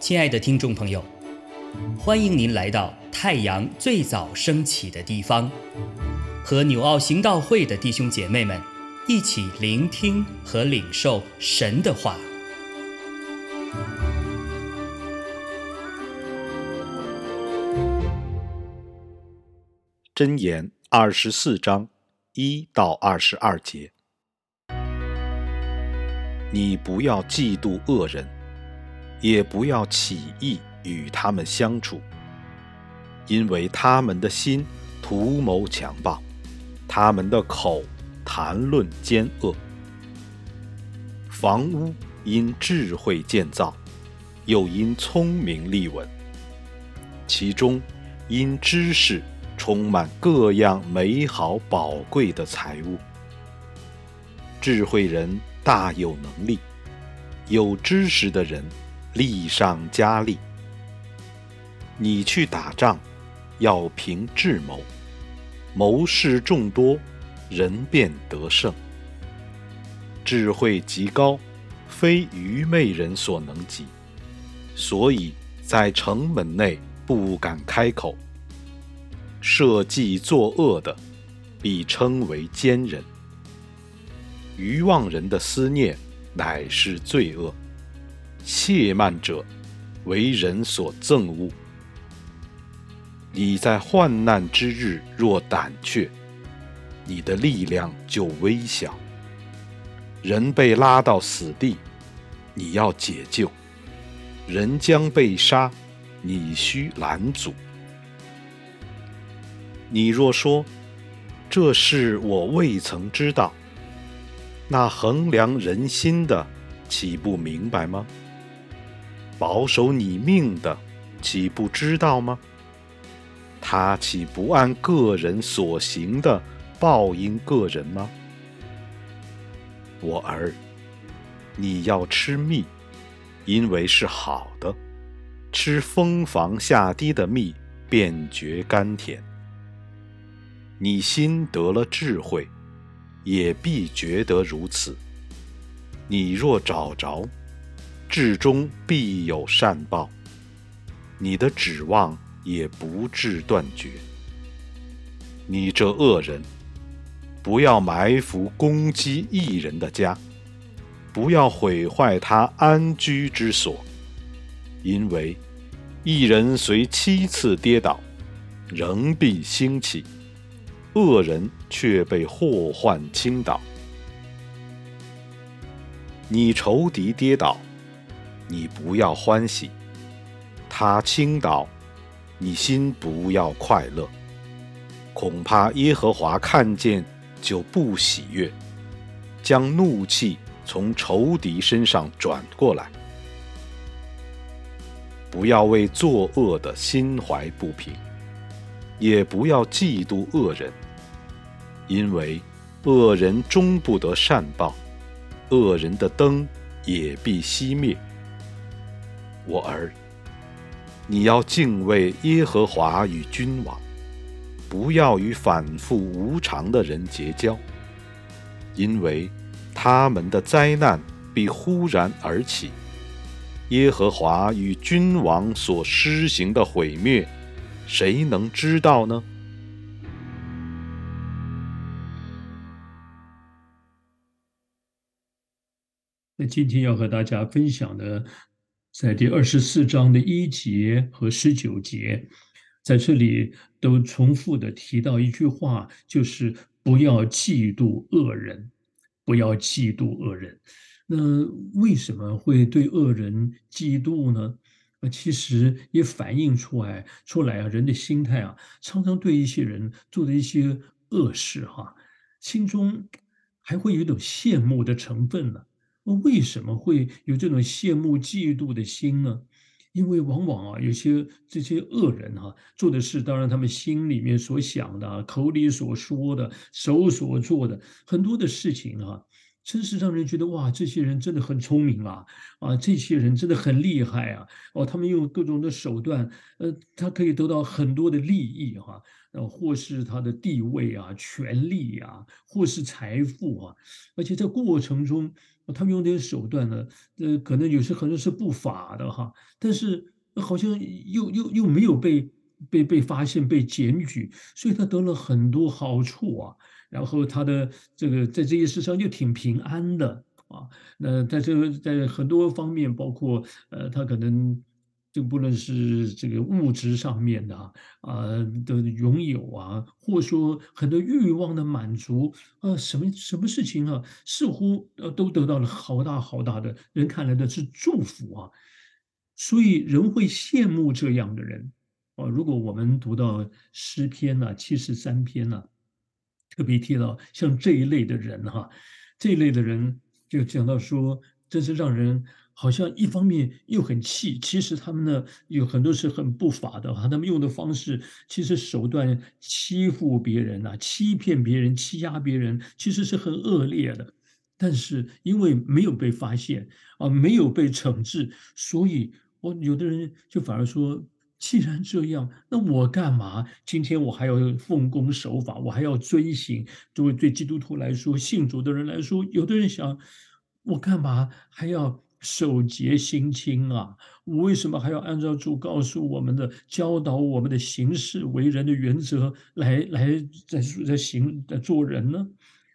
亲爱的听众朋友，欢迎您来到太阳最早升起的地方，和纽奥行道会的弟兄姐妹们一起聆听和领受神的话。箴言二十四章一到二十二节：你不要嫉妒恶人，也不要起意与他们相处，因为他们的心图谋强暴，他们的口谈论奸恶。房屋因智慧建造，又因聪明立稳，其中因知识。充满各样美好宝贵的财物，智慧人大有能力，有知识的人力上加力。你去打仗，要凭智谋，谋士众多，人便得胜。智慧极高，非愚昧人所能及，所以在城门内不敢开口。设计作恶的，必称为奸人；愚妄人的思念，乃是罪恶。亵慢者，为人所憎恶。你在患难之日若胆怯，你的力量就微小。人被拉到死地，你要解救；人将被杀，你需拦阻。你若说这事我未曾知道，那衡量人心的岂不明白吗？保守你命的岂不知道吗？他岂不按个人所行的报应个人吗？我儿，你要吃蜜，因为是好的；吃蜂房下滴的蜜，便觉甘甜。你心得了智慧，也必觉得如此。你若找着，至终必有善报。你的指望也不致断绝。你这恶人，不要埋伏攻击一人的家，不要毁坏他安居之所，因为一人虽七次跌倒，仍必兴起。恶人却被祸患倾倒，你仇敌跌倒，你不要欢喜；他倾倒，你心不要快乐。恐怕耶和华看见就不喜悦，将怒气从仇敌身上转过来。不要为作恶的心怀不平。也不要嫉妒恶人，因为恶人终不得善报，恶人的灯也必熄灭。我儿，你要敬畏耶和华与君王，不要与反复无常的人结交，因为他们的灾难必忽然而起。耶和华与君王所施行的毁灭。谁能知道呢？那今天要和大家分享的，在第二十四章的一节和十九节，在这里都重复的提到一句话，就是不要嫉妒恶人，不要嫉妒恶人。那为什么会对恶人嫉妒呢？那其实也反映出来出来啊，人的心态啊，常常对一些人做的一些恶事哈，心中还会有一种羡慕的成分呢。为什么会有这种羡慕、嫉妒的心呢？因为往往啊，有些这些恶人哈，做的事，当然他们心里面所想的、口里所说的、手所做的很多的事情哈，真是让人觉得哇，这些人真的很聪明啊！啊，这些人真的很厉害啊！哦，他们用各种的手段，呃，他可以得到很多的利益哈，呃，或是他的地位啊、权力啊，或是财富啊，而且在过程中，他们用这些手段呢，呃，可能有些可能是不法的哈，但是好像又又又没有被被被发现、被检举，所以他得了很多好处啊。然后他的这个在这些事上就挺平安的啊，那在这在很多方面，包括呃，他可能就不论是这个物质上面的啊的拥有啊，或者说很多欲望的满足啊，什么什么事情啊，似乎呃都得到了好大好大的人看来的是祝福啊，所以人会羡慕这样的人啊。如果我们读到诗篇呢，七十三篇呢。特别提到像这一类的人哈，这一类的人就讲到说，真是让人好像一方面又很气，其实他们呢有很多是很不法的哈，他们用的方式其实手段欺负别人呐，欺骗别人，欺压别人，其实是很恶劣的。但是因为没有被发现啊，没有被惩治，所以我有的人就反而说。既然这样，那我干嘛？今天我还要奉公守法，我还要遵行。作为对基督徒来说，信主的人来说，有的人想，我干嘛还要守节心清啊？我为什么还要按照主告诉我们的、教导我们的行事为人的原则来来在在行在做人呢？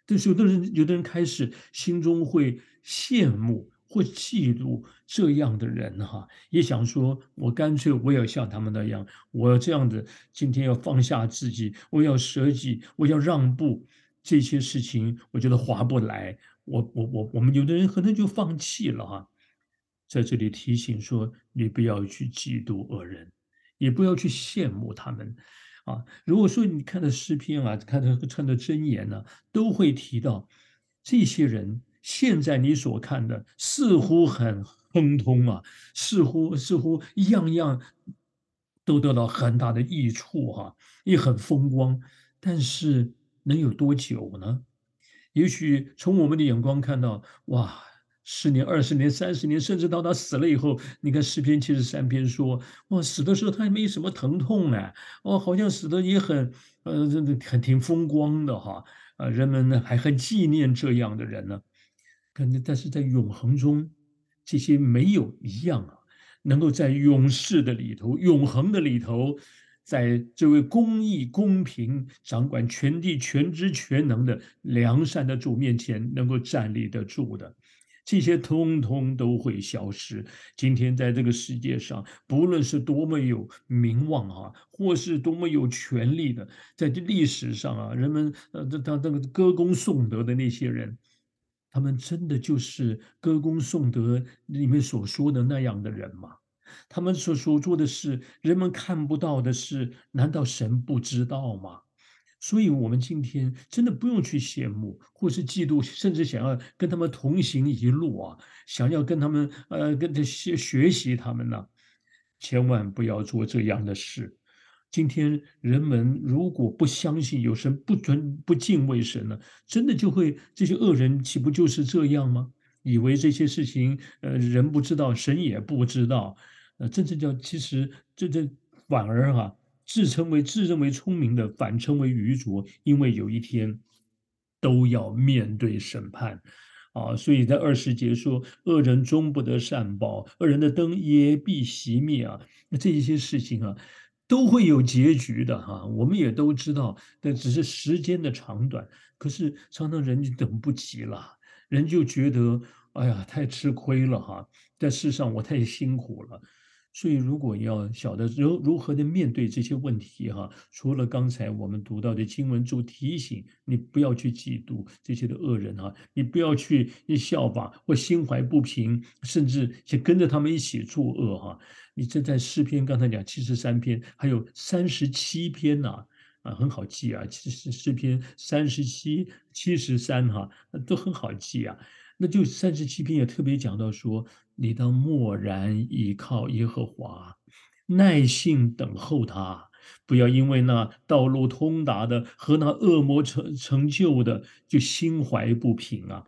但是有的人，有的人开始心中会羡慕。或嫉妒这样的人哈，也想说，我干脆我也像他们那样，我要这样子，今天要放下自己，我要舍己，我要让步，这些事情我觉得划不来，我我我我们有的人可能就放弃了哈，在这里提醒说，你不要去嫉妒恶人，也不要去羡慕他们，啊，如果说你看的诗篇啊，看的看的箴言呢，都会提到这些人。现在你所看的似乎很亨通啊，似乎似乎样样都得到很大的益处哈，也很风光，但是能有多久呢？也许从我们的眼光看到，哇，十年、二十年、三十年，甚至到他死了以后，你看诗篇七十三篇说，哇，死的时候他也没什么疼痛呢，哦，好像死的也很，呃，很挺风光的哈，啊，人们呢还很纪念这样的人呢。可能，但是在永恒中，这些没有一样啊，能够在永世的里头、永恒的里头，在这位公义、公平、掌管全地、全知全能的良善的主面前，能够站立得住的，这些通通都会消失。今天在这个世界上，不论是多么有名望啊，或是多么有权力的，在这历史上啊，人们呃，这他那个歌功颂德的那些人。他们真的就是歌功颂德里面所说的那样的人吗？他们所所做的事，人们看不到的事，难道神不知道吗？所以，我们今天真的不用去羡慕，或是嫉妒，甚至想要跟他们同行一路啊，想要跟他们呃，跟着学学习他们呢，千万不要做这样的事。今天人们如果不相信有神，不尊不敬畏神呢，真的就会这些恶人岂不就是这样吗？以为这些事情，呃，人不知道，神也不知道，呃，真正叫其实这这反而哈，自称为自认为聪明的，反称为愚拙，因为有一天都要面对审判，啊，所以在二十节说，恶人终不得善报，恶人的灯也必熄灭啊，那这一些事情啊。都会有结局的哈，我们也都知道，但只是时间的长短。可是常常人就等不及了，人就觉得哎呀太吃亏了哈，在世上我太辛苦了。所以，如果要晓得如如何的面对这些问题哈，除了刚才我们读到的经文就提醒你不要去嫉妒这些的恶人哈，你不要去效仿或心怀不平，甚至去跟着他们一起作恶哈。你这在诗篇刚才讲七十三篇，还有三十七篇呐啊，很好记啊。其实诗篇三十七、七十三哈，都很好记啊。那就三十七篇也特别讲到说，你当默然依靠耶和华，耐心等候他，不要因为那道路通达的和那恶魔成成就的，就心怀不平啊。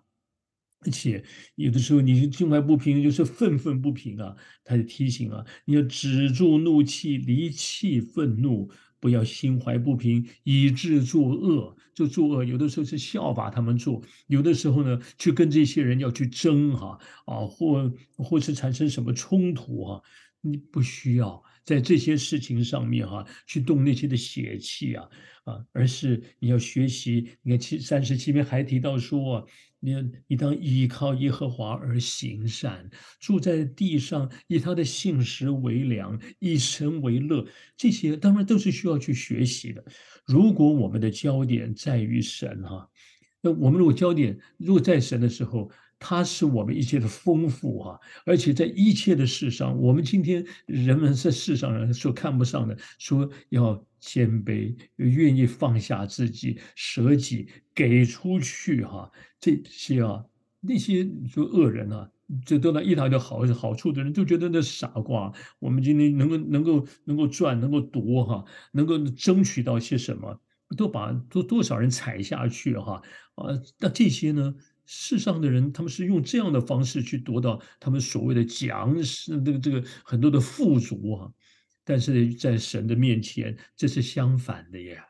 而且有的时候你心怀不平，就是愤愤不平啊。他就提醒啊，你要止住怒气，离弃愤怒，不要心怀不平，以致作恶。就作恶，有的时候是效法他们做，有的时候呢，去跟这些人要去争哈啊，或或是产生什么冲突啊，你不需要。在这些事情上面哈，去动那些的血气啊啊，而是你要学习。你看七三十七篇还提到说，你你当依靠耶和华而行善，住在地上，以他的信实为粮，以神为乐。这些当然都是需要去学习的。如果我们的焦点在于神哈，那我们如果焦点如果在神的时候。它是我们一切的丰富啊，而且在一切的事上，我们今天人们在世上人所看不上的，说要谦卑，愿意放下自己，舍己给出去哈，这些啊，那些说恶人啊，这得到一大堆好好处的人，都觉得那傻瓜。我们今天能够能够能够赚，能够夺哈，能够争取到些什么，都把多多少人踩下去哈啊，那这些呢？世上的人，他们是用这样的方式去得到他们所谓的奖，是这个这个很多的富足啊。但是在神的面前，这是相反的呀。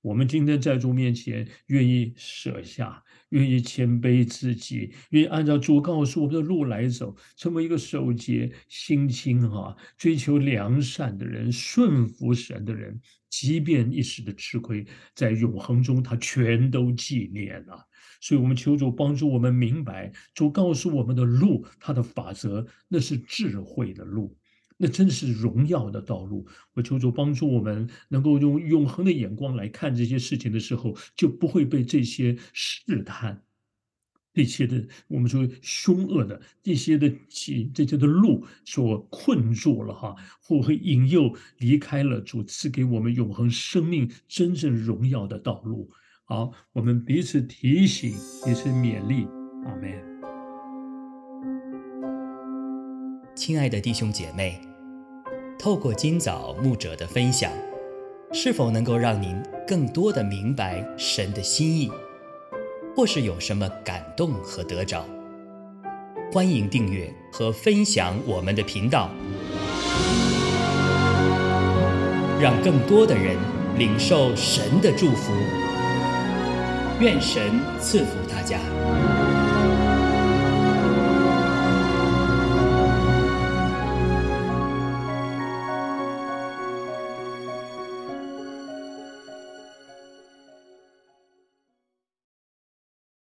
我们今天在主面前，愿意舍下，愿意谦卑自己，愿意按照主告诉我们的路来走，成为一个守节、心清哈、追求良善的人，顺服神的人。即便一时的吃亏，在永恒中，他全都纪念了。所以，我们求主帮助我们明白，主告诉我们的路，他的法则，那是智慧的路，那真是荣耀的道路。我求主帮助我们，能够用永恒的眼光来看这些事情的时候，就不会被这些试探、这些的我们说凶恶的这些的起这些的路所困住了哈，或会引诱离开了主赐给我们永恒生命真正荣耀的道路。好，我们彼此提醒，彼此勉励，阿门。亲爱的弟兄姐妹，透过今早牧者的分享，是否能够让您更多的明白神的心意，或是有什么感动和得着？欢迎订阅和分享我们的频道，让更多的人领受神的祝福。愿神赐福大家。